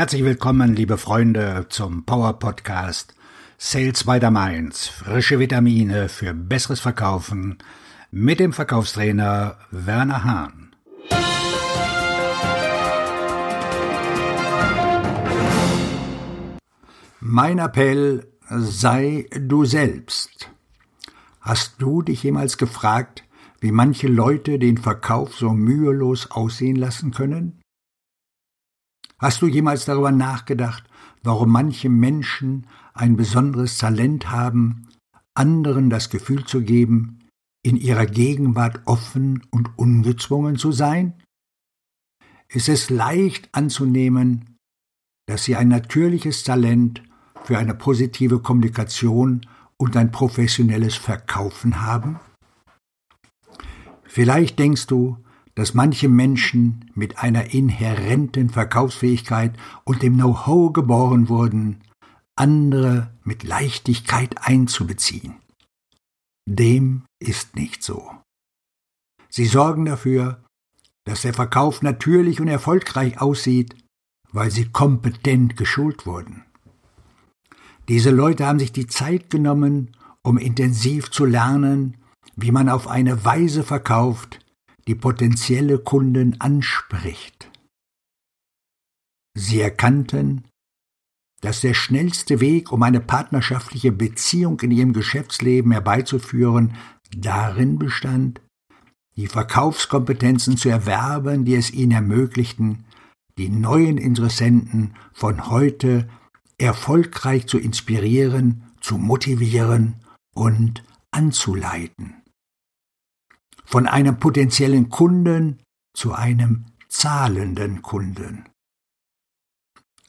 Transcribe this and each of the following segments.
Herzlich willkommen, liebe Freunde, zum Power Podcast Sales by the Mainz. Frische Vitamine für besseres Verkaufen mit dem Verkaufstrainer Werner Hahn. Mein Appell sei du selbst. Hast du dich jemals gefragt, wie manche Leute den Verkauf so mühelos aussehen lassen können? Hast du jemals darüber nachgedacht, warum manche Menschen ein besonderes Talent haben, anderen das Gefühl zu geben, in ihrer Gegenwart offen und ungezwungen zu sein? Es ist leicht anzunehmen, dass sie ein natürliches Talent für eine positive Kommunikation und ein professionelles Verkaufen haben? Vielleicht denkst du, dass manche Menschen mit einer inhärenten Verkaufsfähigkeit und dem Know-how geboren wurden, andere mit Leichtigkeit einzubeziehen. Dem ist nicht so. Sie sorgen dafür, dass der Verkauf natürlich und erfolgreich aussieht, weil sie kompetent geschult wurden. Diese Leute haben sich die Zeit genommen, um intensiv zu lernen, wie man auf eine Weise verkauft, die potenzielle Kunden anspricht. Sie erkannten, dass der schnellste Weg, um eine partnerschaftliche Beziehung in ihrem Geschäftsleben herbeizuführen, darin bestand, die Verkaufskompetenzen zu erwerben, die es ihnen ermöglichten, die neuen Interessenten von heute erfolgreich zu inspirieren, zu motivieren und anzuleiten von einem potenziellen Kunden zu einem zahlenden Kunden.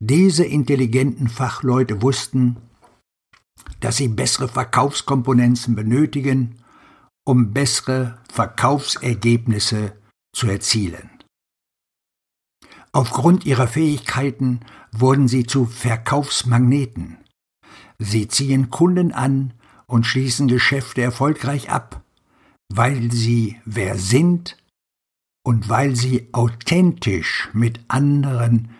Diese intelligenten Fachleute wussten, dass sie bessere Verkaufskomponenten benötigen, um bessere Verkaufsergebnisse zu erzielen. Aufgrund ihrer Fähigkeiten wurden sie zu Verkaufsmagneten. Sie ziehen Kunden an und schließen Geschäfte erfolgreich ab, weil sie wer sind und weil sie authentisch mit anderen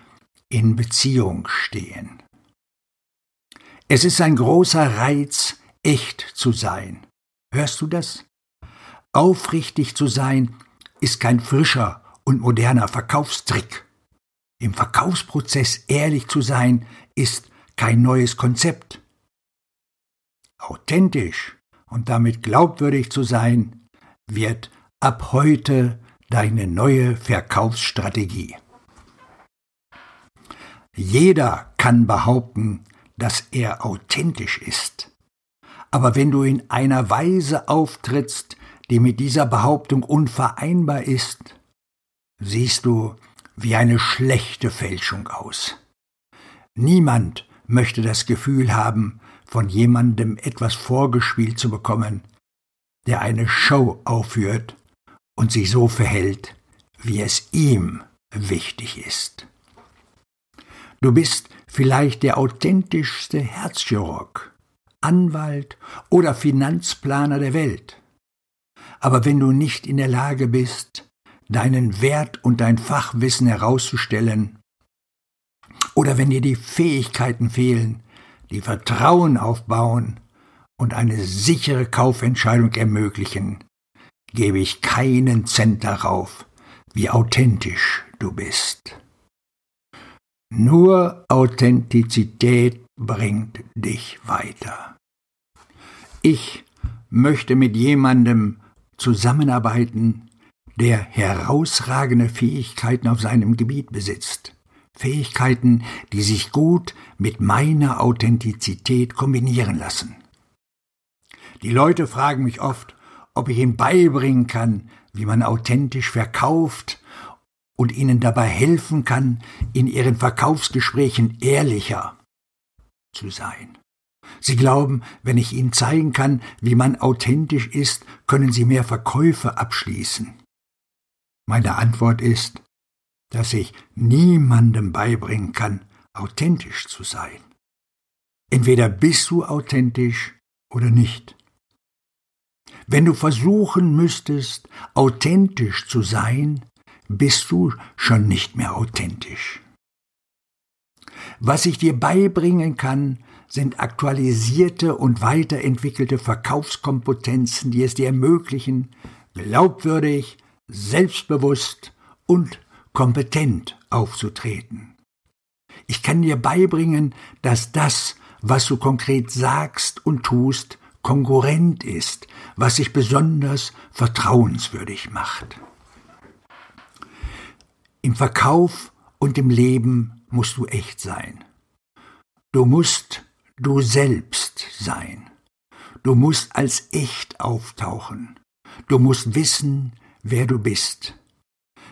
in Beziehung stehen. Es ist ein großer Reiz, echt zu sein. Hörst du das? Aufrichtig zu sein ist kein frischer und moderner Verkaufstrick. Im Verkaufsprozess ehrlich zu sein ist kein neues Konzept. Authentisch und damit glaubwürdig zu sein, wird ab heute deine neue Verkaufsstrategie. Jeder kann behaupten, dass er authentisch ist. Aber wenn du in einer Weise auftrittst, die mit dieser Behauptung unvereinbar ist, siehst du wie eine schlechte Fälschung aus. Niemand möchte das Gefühl haben, von jemandem etwas vorgespielt zu bekommen, der eine Show aufführt und sich so verhält, wie es ihm wichtig ist. Du bist vielleicht der authentischste Herzchirurg, Anwalt oder Finanzplaner der Welt. Aber wenn du nicht in der Lage bist, deinen Wert und dein Fachwissen herauszustellen, oder wenn dir die Fähigkeiten fehlen, die Vertrauen aufbauen und eine sichere Kaufentscheidung ermöglichen, gebe ich keinen Cent darauf, wie authentisch du bist. Nur Authentizität bringt dich weiter. Ich möchte mit jemandem zusammenarbeiten, der herausragende Fähigkeiten auf seinem Gebiet besitzt. Fähigkeiten, die sich gut mit meiner Authentizität kombinieren lassen. Die Leute fragen mich oft, ob ich ihnen beibringen kann, wie man authentisch verkauft und ihnen dabei helfen kann, in ihren Verkaufsgesprächen ehrlicher zu sein. Sie glauben, wenn ich ihnen zeigen kann, wie man authentisch ist, können sie mehr Verkäufe abschließen. Meine Antwort ist, dass ich niemandem beibringen kann, authentisch zu sein. Entweder bist du authentisch oder nicht. Wenn du versuchen müsstest, authentisch zu sein, bist du schon nicht mehr authentisch. Was ich dir beibringen kann, sind aktualisierte und weiterentwickelte Verkaufskompetenzen, die es dir ermöglichen, glaubwürdig, selbstbewusst und kompetent aufzutreten. Ich kann dir beibringen, dass das, was du konkret sagst und tust, konkurrent ist, was sich besonders vertrauenswürdig macht. Im Verkauf und im Leben musst du echt sein. Du musst du selbst sein. Du musst als echt auftauchen. Du musst wissen, wer du bist.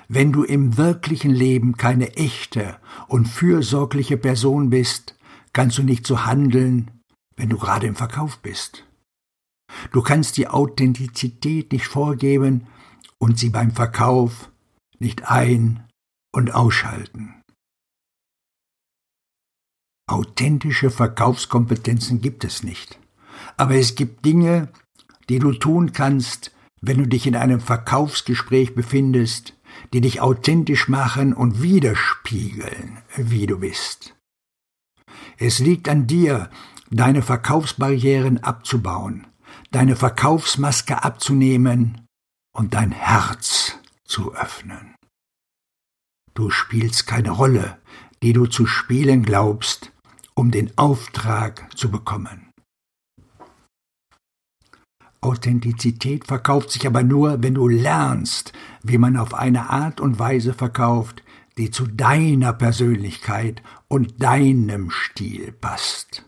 Wenn du im wirklichen Leben keine echte und fürsorgliche Person bist, kannst du nicht so handeln, wenn du gerade im Verkauf bist. Du kannst die Authentizität nicht vorgeben und sie beim Verkauf nicht ein- und ausschalten. Authentische Verkaufskompetenzen gibt es nicht. Aber es gibt Dinge, die du tun kannst, wenn du dich in einem Verkaufsgespräch befindest, die dich authentisch machen und widerspiegeln, wie du bist. Es liegt an dir, deine Verkaufsbarrieren abzubauen, deine Verkaufsmaske abzunehmen und dein Herz zu öffnen. Du spielst keine Rolle, die du zu spielen glaubst, um den Auftrag zu bekommen. Authentizität verkauft sich aber nur, wenn du lernst, wie man auf eine Art und Weise verkauft, die zu deiner Persönlichkeit und deinem Stil passt.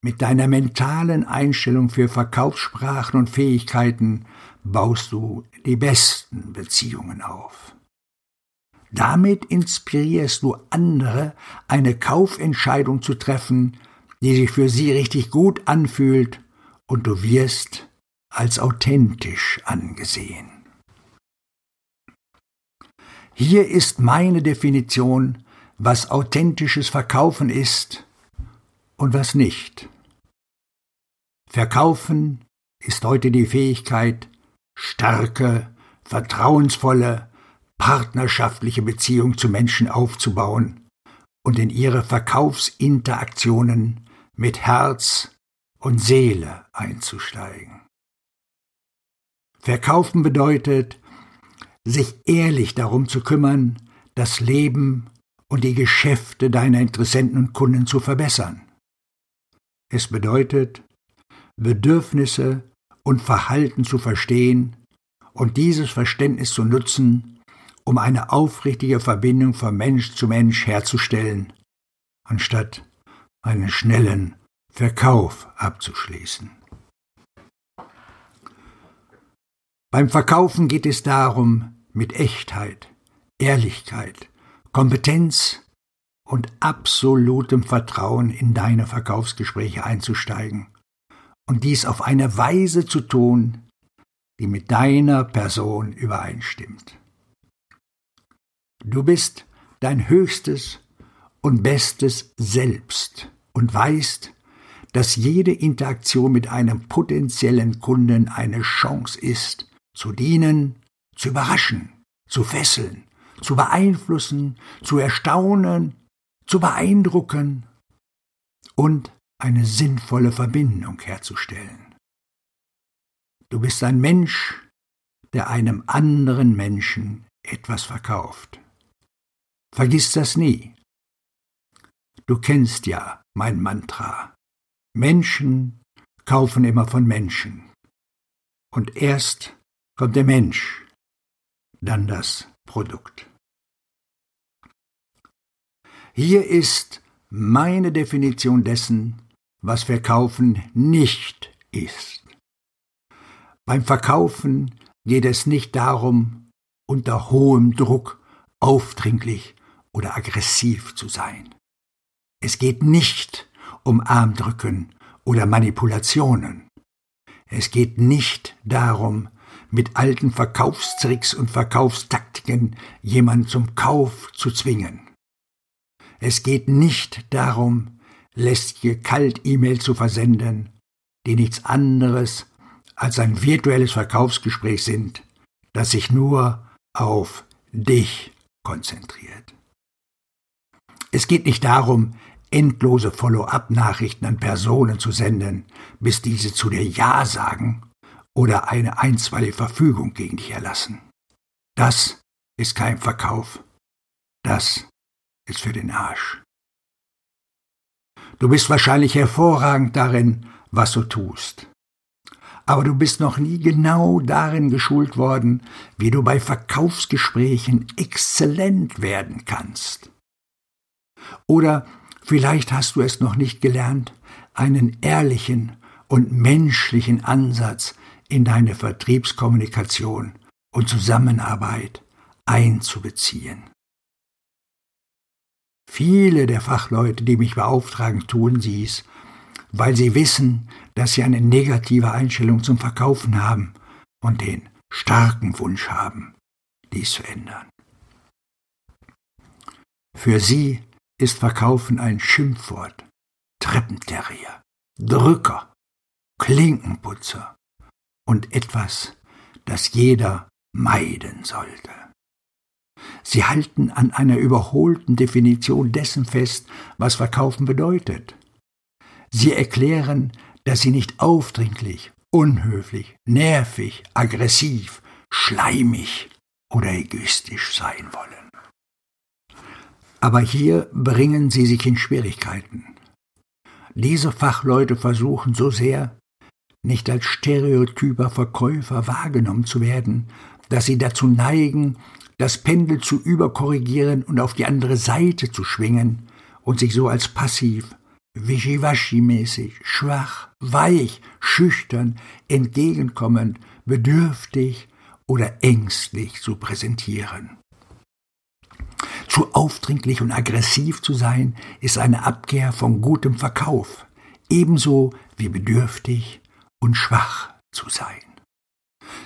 Mit deiner mentalen Einstellung für Verkaufssprachen und Fähigkeiten baust du die besten Beziehungen auf. Damit inspirierst du andere, eine Kaufentscheidung zu treffen, die sich für sie richtig gut anfühlt, und du wirst als authentisch angesehen. Hier ist meine Definition, was authentisches Verkaufen ist und was nicht. Verkaufen ist heute die Fähigkeit, starke, vertrauensvolle, partnerschaftliche Beziehung zu Menschen aufzubauen und in ihre Verkaufsinteraktionen mit Herz und Seele einzusteigen. Verkaufen bedeutet, sich ehrlich darum zu kümmern, das Leben und die Geschäfte deiner Interessenten und Kunden zu verbessern. Es bedeutet, Bedürfnisse und Verhalten zu verstehen und dieses Verständnis zu nutzen, um eine aufrichtige Verbindung von Mensch zu Mensch herzustellen, anstatt einen schnellen Verkauf abzuschließen. Beim Verkaufen geht es darum, mit Echtheit, Ehrlichkeit, Kompetenz und absolutem Vertrauen in deine Verkaufsgespräche einzusteigen und dies auf eine Weise zu tun, die mit deiner Person übereinstimmt. Du bist dein höchstes und bestes Selbst und weißt, dass jede Interaktion mit einem potenziellen Kunden eine Chance ist, zu dienen, zu überraschen, zu fesseln, zu beeinflussen, zu erstaunen, zu beeindrucken und eine sinnvolle Verbindung herzustellen. Du bist ein Mensch, der einem anderen Menschen etwas verkauft. Vergiss das nie. Du kennst ja mein Mantra. Menschen kaufen immer von Menschen. Und erst kommt der Mensch, dann das Produkt. Hier ist meine Definition dessen, was Verkaufen nicht ist. Beim Verkaufen geht es nicht darum, unter hohem Druck aufdringlich oder aggressiv zu sein. Es geht nicht um Armdrücken oder Manipulationen. Es geht nicht darum, mit alten Verkaufstricks und Verkaufstaktiken jemand zum Kauf zu zwingen. Es geht nicht darum, lästige Kalt-E-Mail zu versenden, die nichts anderes als ein virtuelles Verkaufsgespräch sind, das sich nur auf dich konzentriert. Es geht nicht darum, endlose Follow-up-Nachrichten an Personen zu senden, bis diese zu dir Ja sagen oder eine einstweilige Verfügung gegen dich erlassen. Das ist kein Verkauf. Das ist für den Arsch. Du bist wahrscheinlich hervorragend darin, was du tust. Aber du bist noch nie genau darin geschult worden, wie du bei Verkaufsgesprächen exzellent werden kannst. Oder vielleicht hast du es noch nicht gelernt, einen ehrlichen und menschlichen Ansatz in deine Vertriebskommunikation und Zusammenarbeit einzubeziehen. Viele der Fachleute, die mich beauftragen, tun dies, weil sie wissen, dass sie eine negative Einstellung zum Verkaufen haben und den starken Wunsch haben, dies zu ändern. Für sie ist Verkaufen ein Schimpfwort, Treppenterrier, Drücker, Klinkenputzer und etwas, das jeder meiden sollte. Sie halten an einer überholten Definition dessen fest, was Verkaufen bedeutet. Sie erklären, dass sie nicht aufdringlich, unhöflich, nervig, aggressiv, schleimig oder egoistisch sein wollen. Aber hier bringen sie sich in Schwierigkeiten. Diese Fachleute versuchen so sehr, nicht als stereotyper Verkäufer wahrgenommen zu werden, dass sie dazu neigen, das Pendel zu überkorrigieren und auf die andere Seite zu schwingen und sich so als passiv, wischiwaschi-mäßig, schwach, weich, schüchtern, entgegenkommend, bedürftig oder ängstlich zu präsentieren. Zu aufdringlich und aggressiv zu sein, ist eine Abkehr von gutem Verkauf, ebenso wie bedürftig und schwach zu sein.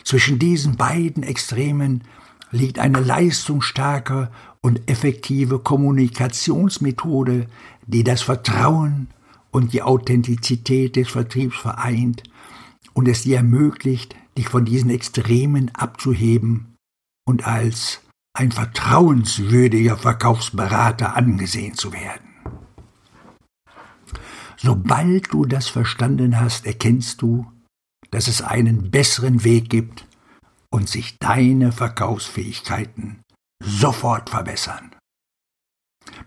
Zwischen diesen beiden Extremen liegt eine leistungsstarke und effektive Kommunikationsmethode, die das Vertrauen und die Authentizität des Vertriebs vereint und es dir ermöglicht, dich von diesen Extremen abzuheben und als ein vertrauenswürdiger Verkaufsberater angesehen zu werden. Sobald du das verstanden hast, erkennst du, dass es einen besseren Weg gibt und sich deine Verkaufsfähigkeiten sofort verbessern.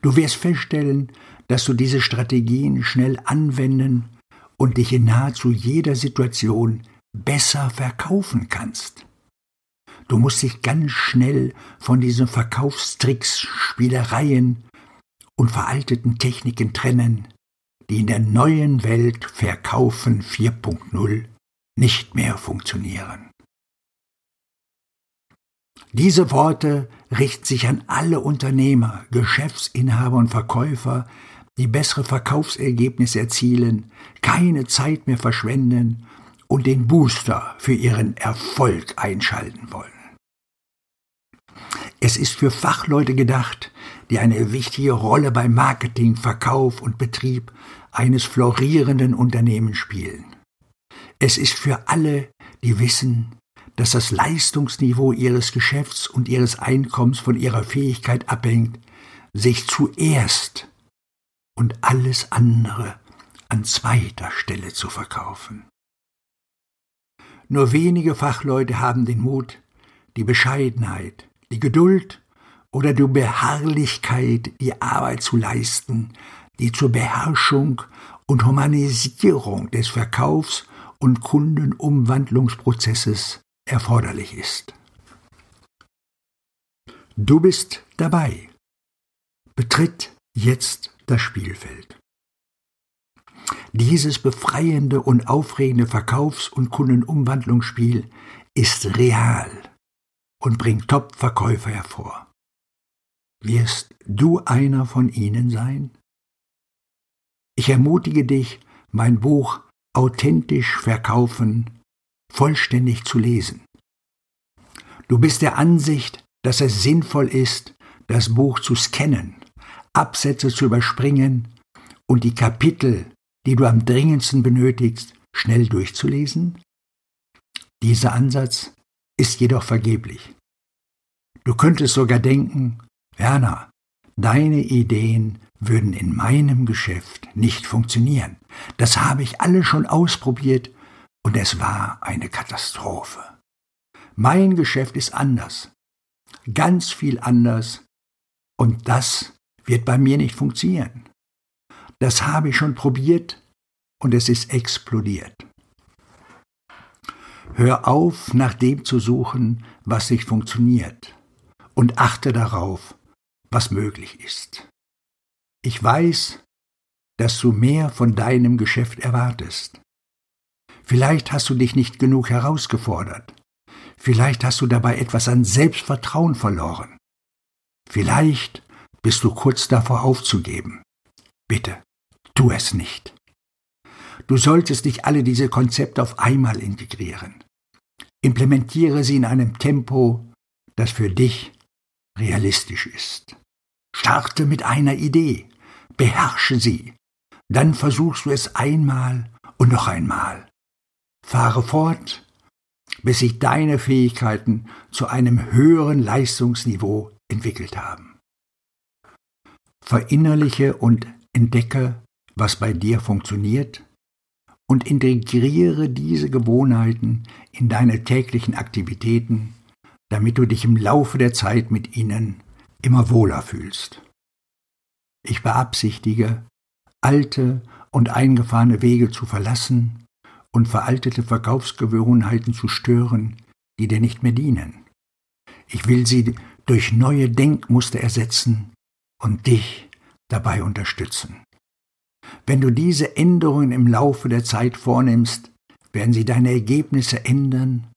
Du wirst feststellen, dass du diese Strategien schnell anwenden und dich in nahezu jeder Situation besser verkaufen kannst. Du musst dich ganz schnell von diesen Verkaufstricks, Spielereien und veralteten Techniken trennen, die in der neuen Welt Verkaufen 4.0 nicht mehr funktionieren. Diese Worte richten sich an alle Unternehmer, Geschäftsinhaber und Verkäufer, die bessere Verkaufsergebnisse erzielen, keine Zeit mehr verschwenden und den Booster für ihren Erfolg einschalten wollen. Es ist für Fachleute gedacht, die eine wichtige Rolle beim Marketing, Verkauf und Betrieb eines florierenden Unternehmens spielen. Es ist für alle, die wissen, dass das Leistungsniveau ihres Geschäfts und ihres Einkommens von ihrer Fähigkeit abhängt, sich zuerst und alles andere an zweiter Stelle zu verkaufen. Nur wenige Fachleute haben den Mut, die Bescheidenheit, die Geduld oder die Beharrlichkeit, die Arbeit zu leisten, die zur Beherrschung und Humanisierung des Verkaufs- und Kundenumwandlungsprozesses erforderlich ist. Du bist dabei. Betritt jetzt das Spielfeld. Dieses befreiende und aufregende Verkaufs- und Kundenumwandlungsspiel ist real und bringt Top-Verkäufer hervor. Wirst du einer von ihnen sein? Ich ermutige dich, mein Buch Authentisch Verkaufen vollständig zu lesen. Du bist der Ansicht, dass es sinnvoll ist, das Buch zu scannen, Absätze zu überspringen und die Kapitel, die du am dringendsten benötigst, schnell durchzulesen? Dieser Ansatz ist jedoch vergeblich. Du könntest sogar denken, Werner, deine Ideen würden in meinem Geschäft nicht funktionieren. Das habe ich alle schon ausprobiert und es war eine Katastrophe. Mein Geschäft ist anders, ganz viel anders und das wird bei mir nicht funktionieren. Das habe ich schon probiert und es ist explodiert. Hör auf, nach dem zu suchen, was nicht funktioniert, und achte darauf, was möglich ist. Ich weiß, dass du mehr von deinem Geschäft erwartest. Vielleicht hast du dich nicht genug herausgefordert. Vielleicht hast du dabei etwas an Selbstvertrauen verloren. Vielleicht bist du kurz davor aufzugeben. Bitte, tu es nicht. Du solltest nicht alle diese Konzepte auf einmal integrieren. Implementiere sie in einem Tempo, das für dich realistisch ist. Starte mit einer Idee, beherrsche sie, dann versuchst du es einmal und noch einmal. Fahre fort, bis sich deine Fähigkeiten zu einem höheren Leistungsniveau entwickelt haben. Verinnerliche und entdecke, was bei dir funktioniert und integriere diese Gewohnheiten in deine täglichen Aktivitäten, damit du dich im Laufe der Zeit mit ihnen immer wohler fühlst. Ich beabsichtige, alte und eingefahrene Wege zu verlassen und veraltete Verkaufsgewohnheiten zu stören, die dir nicht mehr dienen. Ich will sie durch neue Denkmuster ersetzen und dich dabei unterstützen. Wenn du diese Änderungen im Laufe der Zeit vornimmst, werden sie deine Ergebnisse ändern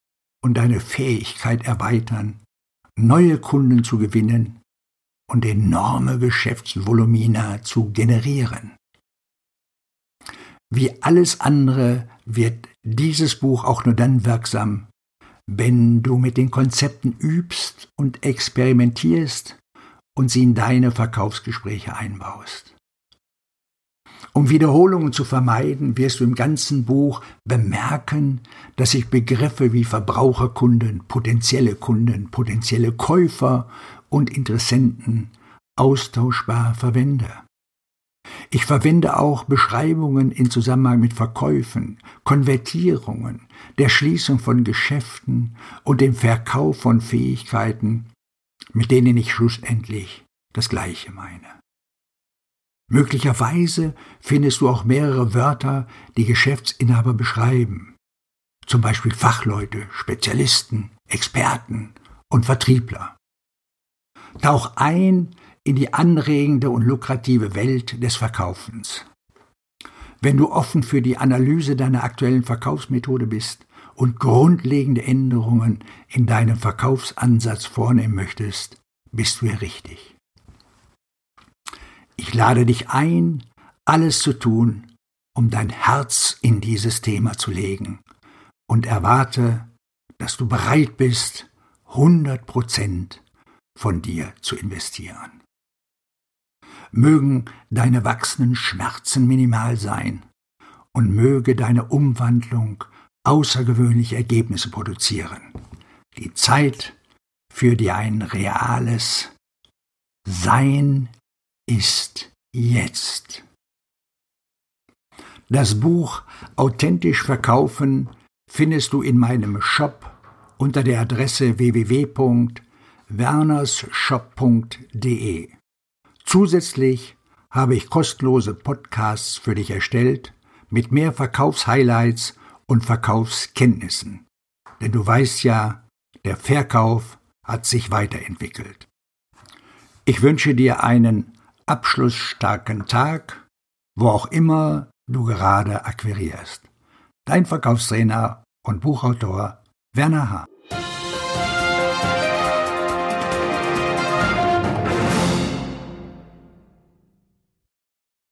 und deine Fähigkeit erweitern, neue Kunden zu gewinnen und enorme Geschäftsvolumina zu generieren. Wie alles andere wird dieses Buch auch nur dann wirksam, wenn du mit den Konzepten übst und experimentierst und sie in deine Verkaufsgespräche einbaust. Um Wiederholungen zu vermeiden, wirst du im ganzen Buch bemerken, dass ich Begriffe wie Verbraucherkunden, potenzielle Kunden, potenzielle Käufer und Interessenten austauschbar verwende. Ich verwende auch Beschreibungen in Zusammenhang mit Verkäufen, Konvertierungen, der Schließung von Geschäften und dem Verkauf von Fähigkeiten, mit denen ich schlussendlich das Gleiche meine. Möglicherweise findest du auch mehrere Wörter, die Geschäftsinhaber beschreiben, zum Beispiel Fachleute, Spezialisten, Experten und Vertriebler. Tauch ein in die anregende und lukrative Welt des Verkaufens. Wenn du offen für die Analyse deiner aktuellen Verkaufsmethode bist und grundlegende Änderungen in deinem Verkaufsansatz vornehmen möchtest, bist du hier richtig. Ich lade dich ein, alles zu tun, um dein Herz in dieses Thema zu legen und erwarte, dass du bereit bist, 100 Prozent von dir zu investieren mögen deine wachsenden Schmerzen minimal sein und möge deine Umwandlung außergewöhnliche Ergebnisse produzieren. Die Zeit für dir ein reales Sein ist jetzt. Das Buch Authentisch verkaufen findest du in meinem Shop unter der Adresse www.wernershop.de. Zusätzlich habe ich kostenlose Podcasts für dich erstellt mit mehr Verkaufshighlights und Verkaufskenntnissen. Denn du weißt ja, der Verkauf hat sich weiterentwickelt. Ich wünsche dir einen abschlussstarken Tag, wo auch immer du gerade akquirierst. Dein Verkaufstrainer und Buchautor Werner H.